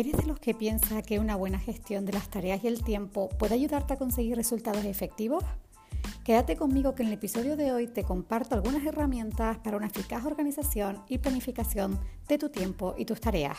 ¿Eres de los que piensa que una buena gestión de las tareas y el tiempo puede ayudarte a conseguir resultados efectivos? Quédate conmigo que en el episodio de hoy te comparto algunas herramientas para una eficaz organización y planificación de tu tiempo y tus tareas.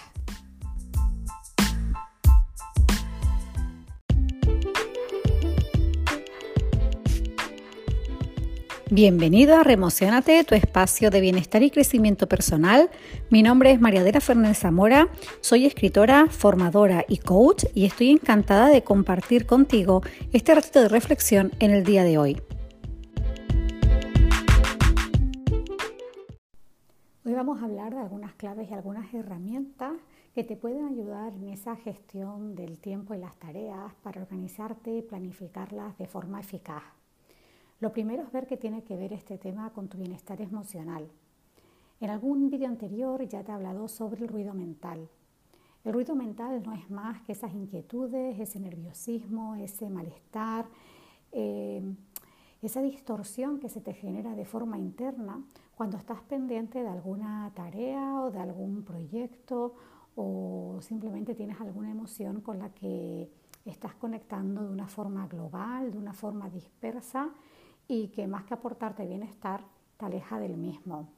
Bienvenido a Remocionate, tu espacio de bienestar y crecimiento personal. Mi nombre es Mariadela Fernández Zamora, soy escritora, formadora y coach y estoy encantada de compartir contigo este ratito de reflexión en el día de hoy. Hoy vamos a hablar de algunas claves y algunas herramientas que te pueden ayudar en esa gestión del tiempo y las tareas para organizarte y planificarlas de forma eficaz. Lo primero es ver qué tiene que ver este tema con tu bienestar emocional. En algún vídeo anterior ya te he hablado sobre el ruido mental. El ruido mental no es más que esas inquietudes, ese nerviosismo, ese malestar, eh, esa distorsión que se te genera de forma interna cuando estás pendiente de alguna tarea o de algún proyecto o simplemente tienes alguna emoción con la que estás conectando de una forma global, de una forma dispersa y que más que aportarte bienestar, te aleja del mismo.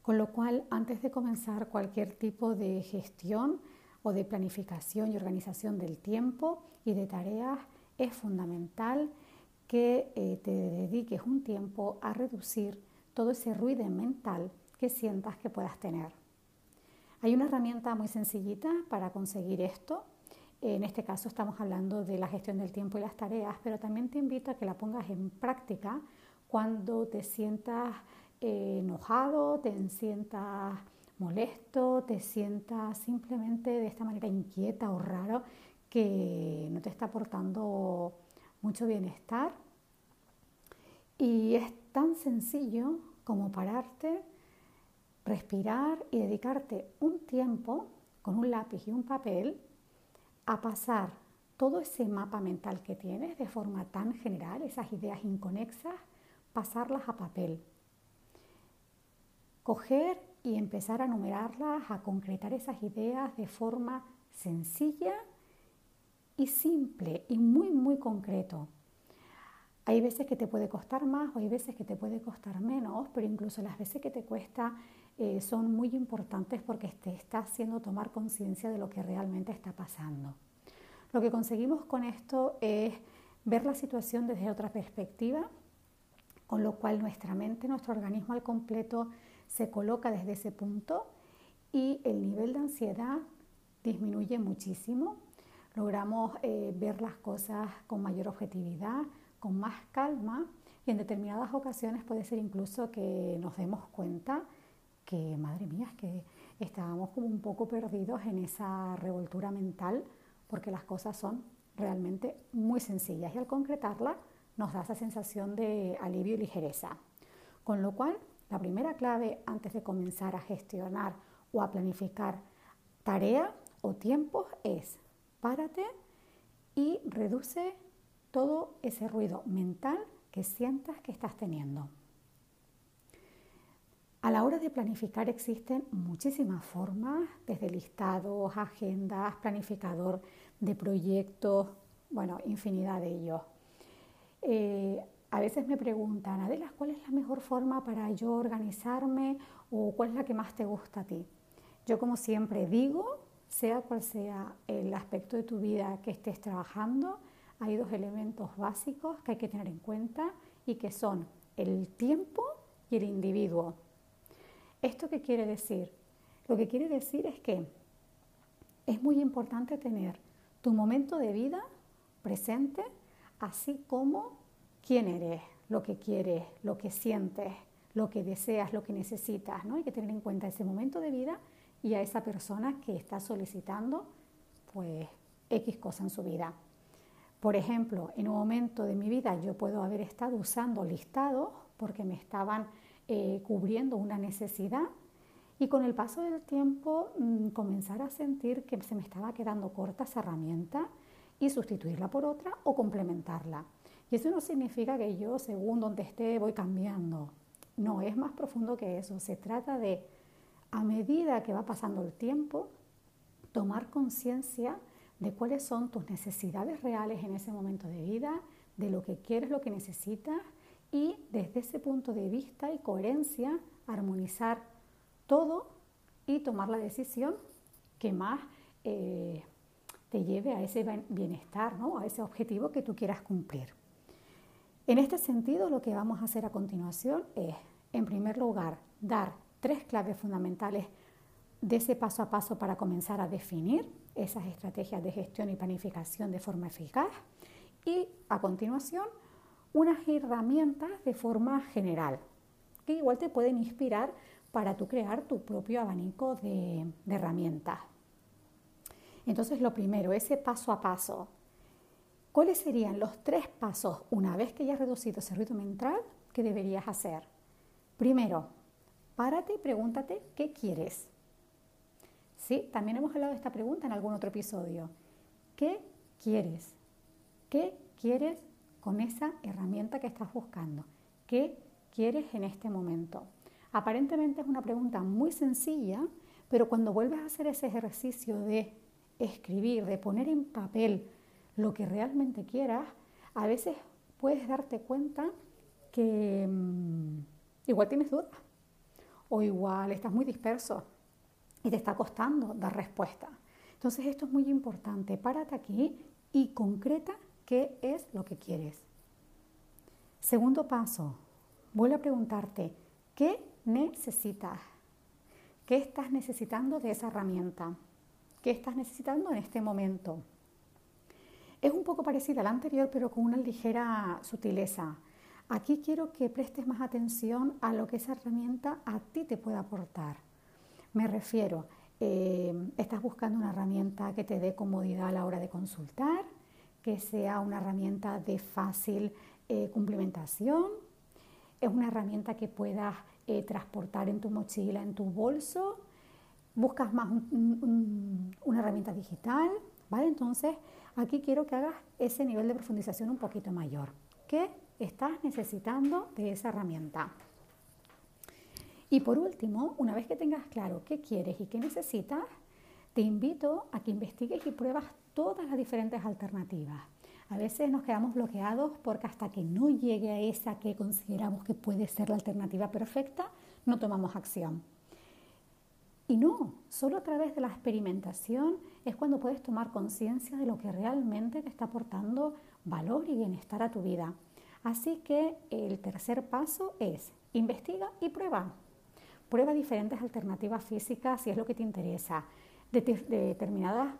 Con lo cual, antes de comenzar cualquier tipo de gestión o de planificación y organización del tiempo y de tareas, es fundamental que eh, te dediques un tiempo a reducir todo ese ruido mental que sientas que puedas tener. Hay una herramienta muy sencillita para conseguir esto en este caso estamos hablando de la gestión del tiempo y las tareas, pero también te invito a que la pongas en práctica cuando te sientas eh, enojado, te sientas molesto, te sientas simplemente de esta manera inquieta o raro que no te está aportando mucho bienestar. Y es tan sencillo como pararte, respirar y dedicarte un tiempo con un lápiz y un papel a pasar todo ese mapa mental que tienes de forma tan general, esas ideas inconexas, pasarlas a papel. Coger y empezar a numerarlas, a concretar esas ideas de forma sencilla y simple y muy, muy concreto. Hay veces que te puede costar más o hay veces que te puede costar menos, pero incluso las veces que te cuesta eh, son muy importantes porque te está haciendo tomar conciencia de lo que realmente está pasando. Lo que conseguimos con esto es ver la situación desde otra perspectiva, con lo cual nuestra mente, nuestro organismo al completo se coloca desde ese punto y el nivel de ansiedad disminuye muchísimo. Logramos eh, ver las cosas con mayor objetividad, con más calma y en determinadas ocasiones puede ser incluso que nos demos cuenta que, madre mía, es que estábamos como un poco perdidos en esa revoltura mental porque las cosas son realmente muy sencillas y al concretarla nos da esa sensación de alivio y ligereza. Con lo cual, la primera clave antes de comenzar a gestionar o a planificar tarea o tiempos es párate y reduce todo ese ruido mental que sientas que estás teniendo. A la hora de planificar existen muchísimas formas, desde listados, agendas, planificador de proyectos, bueno, infinidad de ellos. Eh, a veces me preguntan, Adela, ¿cuál es la mejor forma para yo organizarme o cuál es la que más te gusta a ti? Yo como siempre digo, sea cual sea el aspecto de tu vida que estés trabajando, hay dos elementos básicos que hay que tener en cuenta y que son el tiempo y el individuo. ¿Esto qué quiere decir? Lo que quiere decir es que es muy importante tener tu momento de vida presente, así como quién eres, lo que quieres, lo que sientes, lo que deseas, lo que necesitas. ¿no? Hay que tener en cuenta ese momento de vida y a esa persona que está solicitando pues X cosa en su vida. Por ejemplo, en un momento de mi vida yo puedo haber estado usando listados porque me estaban eh, cubriendo una necesidad y con el paso del tiempo mm, comenzar a sentir que se me estaba quedando corta esa herramienta y sustituirla por otra o complementarla. Y eso no significa que yo, según donde esté, voy cambiando. No, es más profundo que eso. Se trata de, a medida que va pasando el tiempo, tomar conciencia de cuáles son tus necesidades reales en ese momento de vida, de lo que quieres, lo que necesitas y desde ese punto de vista y coherencia armonizar todo y tomar la decisión que más eh, te lleve a ese bienestar, ¿no? a ese objetivo que tú quieras cumplir. En este sentido, lo que vamos a hacer a continuación es, en primer lugar, dar tres claves fundamentales de ese paso a paso para comenzar a definir esas estrategias de gestión y planificación de forma eficaz y a continuación unas herramientas de forma general que igual te pueden inspirar para tú crear tu propio abanico de, herramientas. Entonces lo primero, ese paso a paso. ¿Cuáles serían los tres pasos una vez que hayas reducido ese ruido mental que deberías hacer? Primero, párate y pregúntate qué quieres. Sí, también hemos hablado de esta pregunta en algún otro episodio. ¿Qué quieres? ¿Qué quieres con esa herramienta que estás buscando? ¿Qué quieres en este momento? Aparentemente es una pregunta muy sencilla, pero cuando vuelves a hacer ese ejercicio de escribir, de poner en papel lo que realmente quieras, a veces puedes darte cuenta que mm, igual tienes dudas o igual estás muy disperso y te está costando dar respuesta. Entonces esto es muy importante. Párate aquí y concreta qué es lo que quieres. Segundo paso, vuelve a preguntarte, ¿qué necesitas? ¿Qué estás necesitando de esa herramienta? ¿Qué estás necesitando en este momento? Es un poco parecida al anterior, pero con una ligera sutileza. Aquí quiero que prestes más atención a lo que esa herramienta a ti te puede aportar. Me refiero, eh, estás buscando una herramienta que te dé comodidad a la hora de consultar, que sea una herramienta de fácil eh, cumplimentación, es una herramienta que puedas eh, transportar en tu mochila, en tu bolso, buscas más una herramienta digital, ¿vale? Entonces, aquí quiero que hagas ese nivel de profundización un poquito mayor. ¿Qué estás necesitando de esa herramienta? Y por último, una vez que tengas claro qué quieres y qué necesitas, te invito a que investigues y pruebas todas las diferentes alternativas. A veces nos quedamos bloqueados porque hasta que no llegue a esa que consideramos que puede ser la alternativa perfecta, no tomamos acción. Y no, solo a través de la experimentación es cuando puedes tomar conciencia de lo que realmente te está aportando valor y bienestar a tu vida. Así que el tercer paso es investiga y prueba. Prueba diferentes alternativas físicas si es lo que te interesa, de, determinadas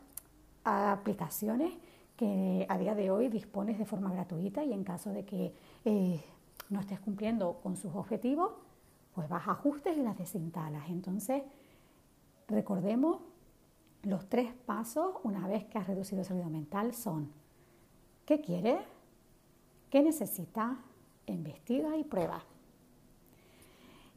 aplicaciones que a día de hoy dispones de forma gratuita y en caso de que eh, no estés cumpliendo con sus objetivos, pues vas a ajustes y las desinstalas. Entonces, recordemos, los tres pasos una vez que has reducido el ruido mental son ¿qué quieres? ¿Qué necesitas? Investiga y prueba.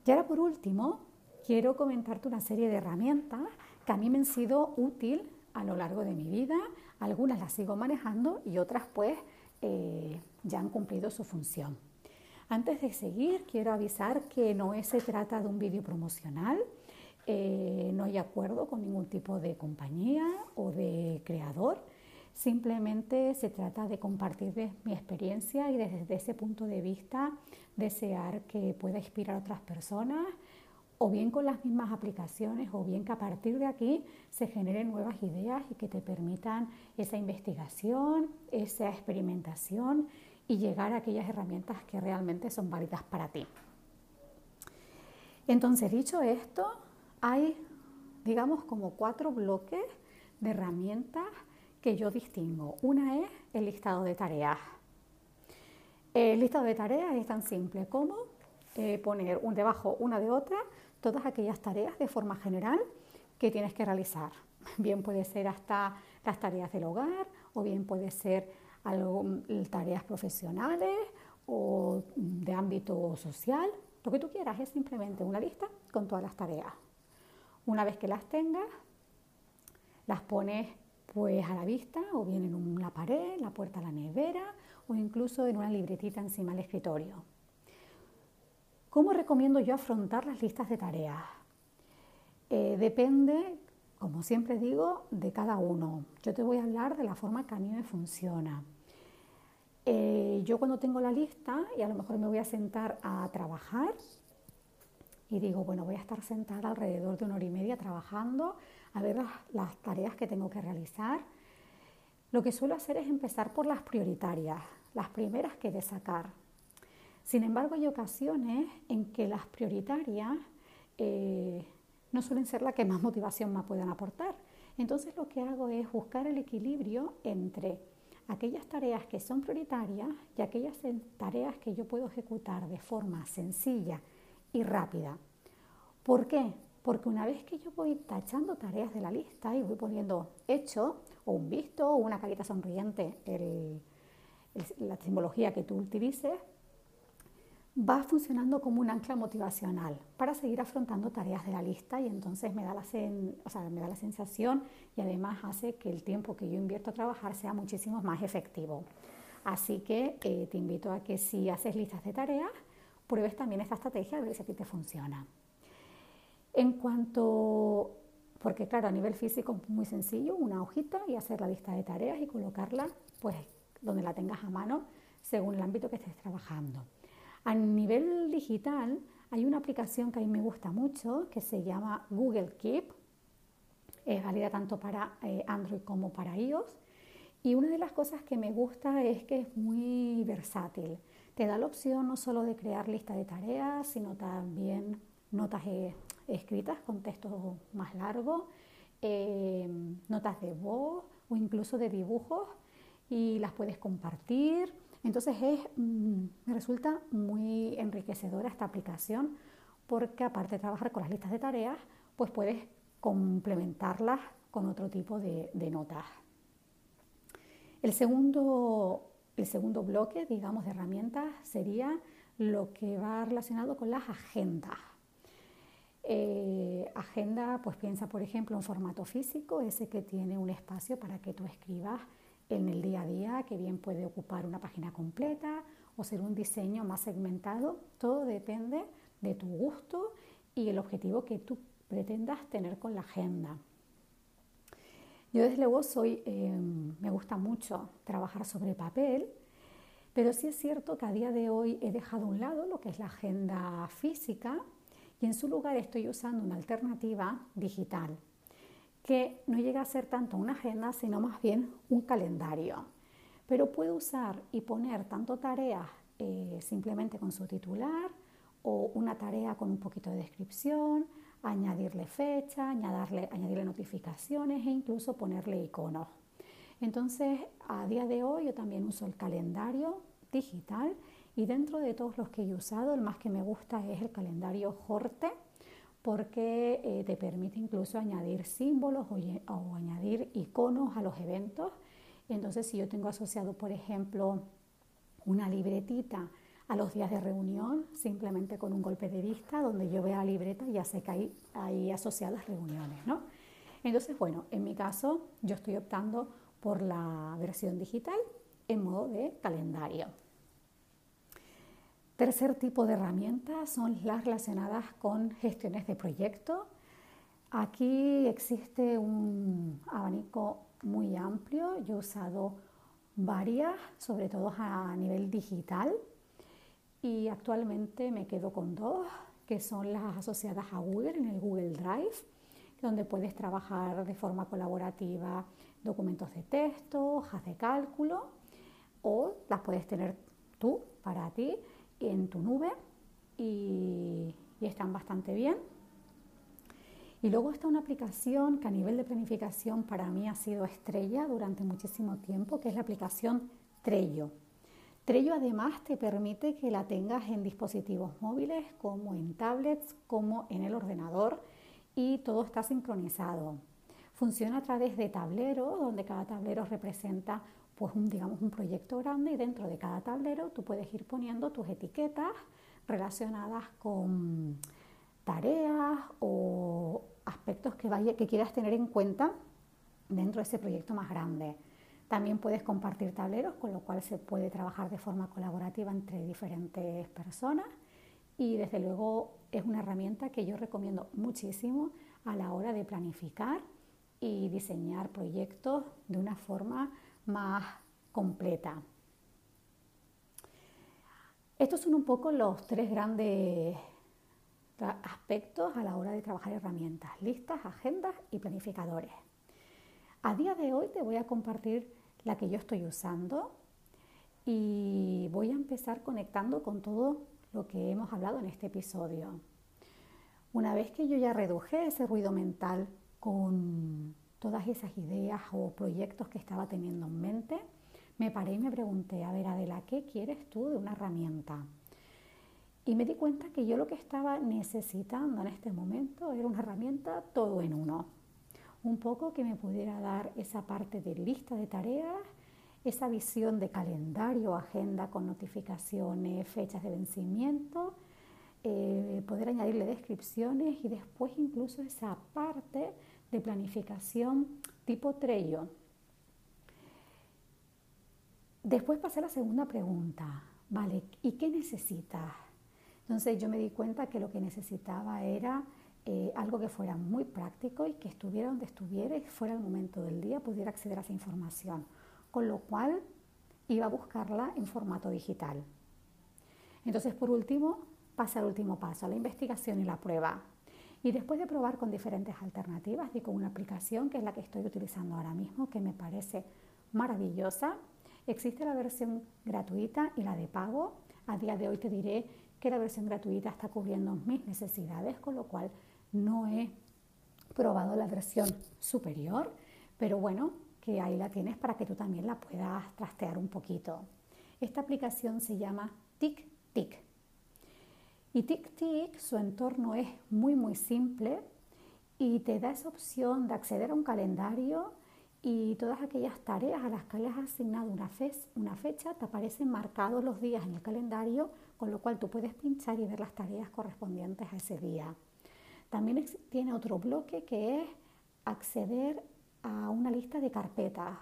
Y ahora por último, quiero comentarte una serie de herramientas que a mí me han sido útil a lo largo de mi vida. Algunas las sigo manejando y otras pues eh, ya han cumplido su función. Antes de seguir, quiero avisar que no se trata de un vídeo promocional, eh, no hay acuerdo con ningún tipo de compañía o de creador. Simplemente se trata de compartir mi experiencia y desde ese punto de vista desear que pueda inspirar a otras personas o bien con las mismas aplicaciones o bien que a partir de aquí se generen nuevas ideas y que te permitan esa investigación, esa experimentación y llegar a aquellas herramientas que realmente son válidas para ti. Entonces, dicho esto, hay, digamos, como cuatro bloques de herramientas que yo distingo. Una es el listado de tareas. El listado de tareas es tan simple como eh, poner un debajo una de otra todas aquellas tareas de forma general que tienes que realizar. Bien puede ser hasta las tareas del hogar o bien puede ser mm, tareas profesionales o de ámbito social. Lo que tú quieras es simplemente una lista con todas las tareas. Una vez que las tengas, las pones pues a la vista o bien en una pared, la puerta de la nevera o incluso en una libretita encima del escritorio. ¿Cómo recomiendo yo afrontar las listas de tareas? Eh, depende como siempre digo, de cada uno. Yo te voy a hablar de la forma que a mí me funciona. Eh, yo cuando tengo la lista y a lo mejor me voy a sentar a trabajar y digo, bueno, voy a estar sentada alrededor de una hora y media trabajando a ver las, tareas que tengo que realizar. Lo que suelo hacer es empezar por las prioritarias, las primeras que de sacar. Sin embargo, hay ocasiones en que las prioritarias eh, no suelen ser las que más motivación me puedan aportar. Entonces lo que hago es buscar el equilibrio entre aquellas tareas que son prioritarias y aquellas tareas que yo puedo ejecutar de forma sencilla y rápida. ¿Por qué? Porque una vez que yo voy tachando tareas de la lista y voy poniendo hecho o un visto o una carita sonriente, la simbología que tú utilices, va funcionando como un ancla motivacional para seguir afrontando tareas de la lista y entonces me da la, sensación y además hace que el tiempo que yo invierto a trabajar sea muchísimo más efectivo. Así que eh, te invito a que si haces listas de tareas, pruebes también esta estrategia a ver si a ti te funciona. En cuanto, porque claro, a nivel físico es muy sencillo, una hojita y hacer la lista de tareas y colocarla pues donde la tengas a mano según el ámbito que estés trabajando. A nivel digital hay una aplicación que a mí me gusta mucho que se llama Google Keep. Es válida tanto para eh, Android como para iOS. Y una de las cosas que me gusta es que es muy versátil. Te da la opción no solo de crear lista de tareas, sino también notas eh, escritas con texto más largo, eh, notas de voz o incluso de dibujos y las puedes compartir. Entonces es, mm, me resulta muy enriquecedora esta aplicación porque aparte de trabajar con las listas de tareas, pues puedes complementarlas con otro tipo de, notas. El segundo, el segundo bloque, digamos, de herramientas sería lo que va relacionado con las agendas. Eh, agenda, pues piensa, por ejemplo, en formato físico, ese que tiene un espacio para que tú escribas en el día a día, que bien puede ocupar una página completa o ser un diseño más segmentado. Todo depende de tu gusto y el objetivo que tú pretendas tener con la agenda. Yo desde luego soy, em, me gusta mucho trabajar sobre papel, pero sí es cierto que a día de hoy he dejado a un lado lo que es la agenda física y en su lugar estoy usando una alternativa digital que no llega a ser tanto una agenda, sino más bien un calendario. Pero puedo usar y poner tanto tareas eh, simplemente con su titular o una tarea con un poquito de descripción, añadirle fecha, añadirle, añadirle notificaciones e incluso ponerle iconos. Entonces, a día de hoy yo también uso el calendario digital y dentro de todos los que he usado, el más que me gusta es el calendario Jorte porque eh, te permite incluso añadir símbolos o, añadir iconos a los eventos. Entonces, si yo tengo asociado, por ejemplo, una libretita a los días de reunión, simplemente con un golpe de vista, donde yo vea la libreta, ya sé que hay, hay asociadas reuniones, ¿no? Entonces, bueno, en mi caso, yo estoy optando por la versión digital en modo de calendario. Tercer tipo de herramientas son las relacionadas con gestiones de proyectos. Aquí existe un abanico muy amplio. Yo he usado varias, sobre todo a nivel digital, y actualmente me quedo con dos, que son las asociadas a Google en el Google Drive, donde puedes trabajar de forma colaborativa documentos de texto, hojas de cálculo, o las puedes tener tú para ti en tu nube y, están bastante bien. Y luego está una aplicación que a nivel de planificación para mí ha sido estrella durante muchísimo tiempo, que es la aplicación Trello. Trello además te permite que la tengas en dispositivos móviles, como en tablets, como en el ordenador y todo está sincronizado. Funciona a través de tableros, donde cada tablero representa pues un, digamos, un proyecto grande y dentro de cada tablero tú puedes ir poniendo tus etiquetas relacionadas con tareas o aspectos que, vaya, que quieras tener en cuenta dentro de ese proyecto más grande. También puedes compartir tableros, con lo cual se puede trabajar de forma colaborativa entre diferentes personas y desde luego es una herramienta que yo recomiendo muchísimo a la hora de planificar y diseñar proyectos de una forma más completa. Estos son un poco los tres grandes aspectos a la hora de trabajar herramientas, listas, agendas y planificadores. A día de hoy te voy a compartir la que yo estoy usando y voy a empezar conectando con todo lo que hemos hablado en este episodio. Una vez que yo ya reduje ese ruido mental con todas esas ideas o proyectos que estaba teniendo en mente, me paré y me pregunté, a ver Adela, ¿qué quieres tú de una herramienta? Y me di cuenta que yo lo que estaba necesitando en este momento era una herramienta todo en uno. Un poco que me pudiera dar esa parte de lista de tareas, esa visión de calendario, agenda con notificaciones, fechas de vencimiento, eh, poder añadirle descripciones y después incluso esa parte de planificación tipo Trello. Después pasé a la segunda pregunta, ¿vale? ¿Y qué necesitas? Entonces yo me di cuenta que lo que necesitaba era eh, algo que fuera muy práctico y que estuviera donde estuviera fuera el momento del día pudiera acceder a esa información. Con lo cual iba a buscarla en formato digital. Entonces, por último, pasa al último paso, la investigación y la prueba. Y después de probar con diferentes alternativas y con una aplicación que es la que estoy utilizando ahora mismo, que me parece maravillosa, existe la versión gratuita y la de pago. A día de hoy te diré que la versión gratuita está cubriendo mis necesidades, con lo cual no he probado la versión superior, pero bueno, que ahí la tienes para que tú también la puedas trastear un poquito. Esta aplicación se llama TicTic. Y TicTic, su entorno es muy muy simple y te da esa opción de acceder a un calendario y todas aquellas tareas a las que le has asignado una, una fecha te aparecen marcados los días en el calendario, con lo cual tú puedes pinchar y ver las tareas correspondientes a ese día. También tiene otro bloque que es acceder a una lista de carpetas.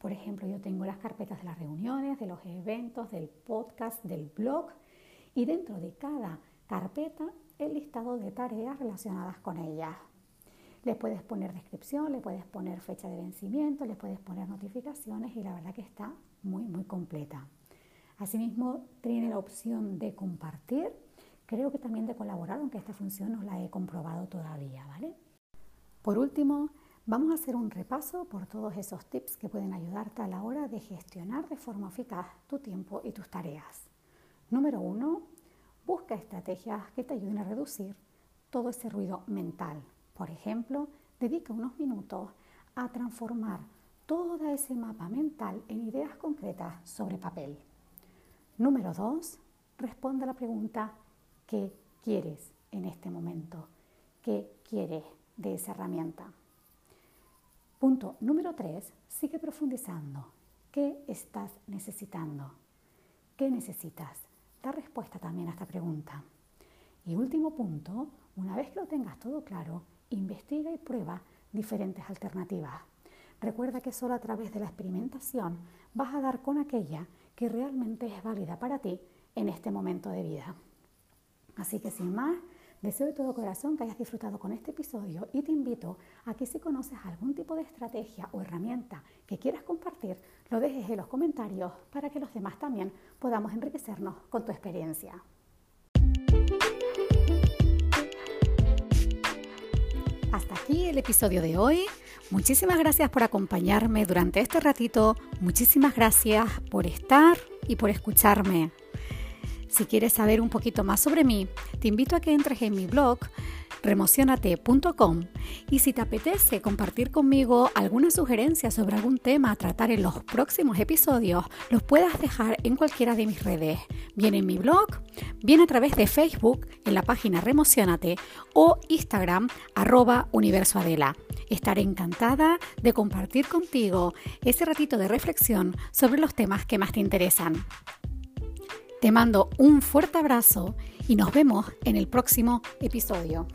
Por ejemplo, yo tengo las carpetas de las reuniones, de los eventos, del podcast, del blog y dentro de cada carpeta el listado de tareas relacionadas con ellas. Le puedes poner descripción, le puedes poner fecha de vencimiento, le puedes poner notificaciones y la verdad que está muy, muy completa. Asimismo, tiene la opción de compartir, creo que también de colaborar, aunque esta función no la he comprobado todavía, ¿vale? Por último, vamos a hacer un repaso por todos esos tips que pueden ayudarte a la hora de gestionar de forma eficaz tu tiempo y tus tareas. Número uno, busca estrategias que te ayuden a reducir todo ese ruido mental. Por ejemplo, dedica unos minutos a transformar todo ese mapa mental en ideas concretas sobre papel. Número dos, responde a la pregunta ¿qué quieres en este momento? ¿Qué quieres de esa herramienta? Punto número tres, sigue profundizando. ¿Qué estás necesitando? ¿Qué necesitas? Da respuesta también a esta pregunta. Y último punto, una vez que lo tengas todo claro, investiga y prueba diferentes alternativas. Recuerda que solo a través de la experimentación vas a dar con aquella que realmente es válida para ti en este momento de vida. Así que sin más, Deseo de todo corazón que hayas disfrutado con este episodio y te invito a que si conoces algún tipo de estrategia o herramienta que quieras compartir, lo dejes en los comentarios para que los demás también podamos enriquecernos con tu experiencia. Hasta aquí el episodio de hoy. Muchísimas gracias por acompañarme durante este ratito. Muchísimas gracias por estar y por escucharme. Si quieres saber un poquito más sobre mí, te invito a que entres en mi blog remocionate.com y si te apetece compartir conmigo alguna sugerencia sobre algún tema a tratar en los próximos episodios, los puedas dejar en cualquiera de mis redes, bien en mi blog, bien a través de Facebook en la página Remocionate o Instagram arroba universoadela. Estaré encantada de compartir contigo ese ratito de reflexión sobre los temas que más te interesan. Te mando un fuerte abrazo y nos vemos en el próximo episodio.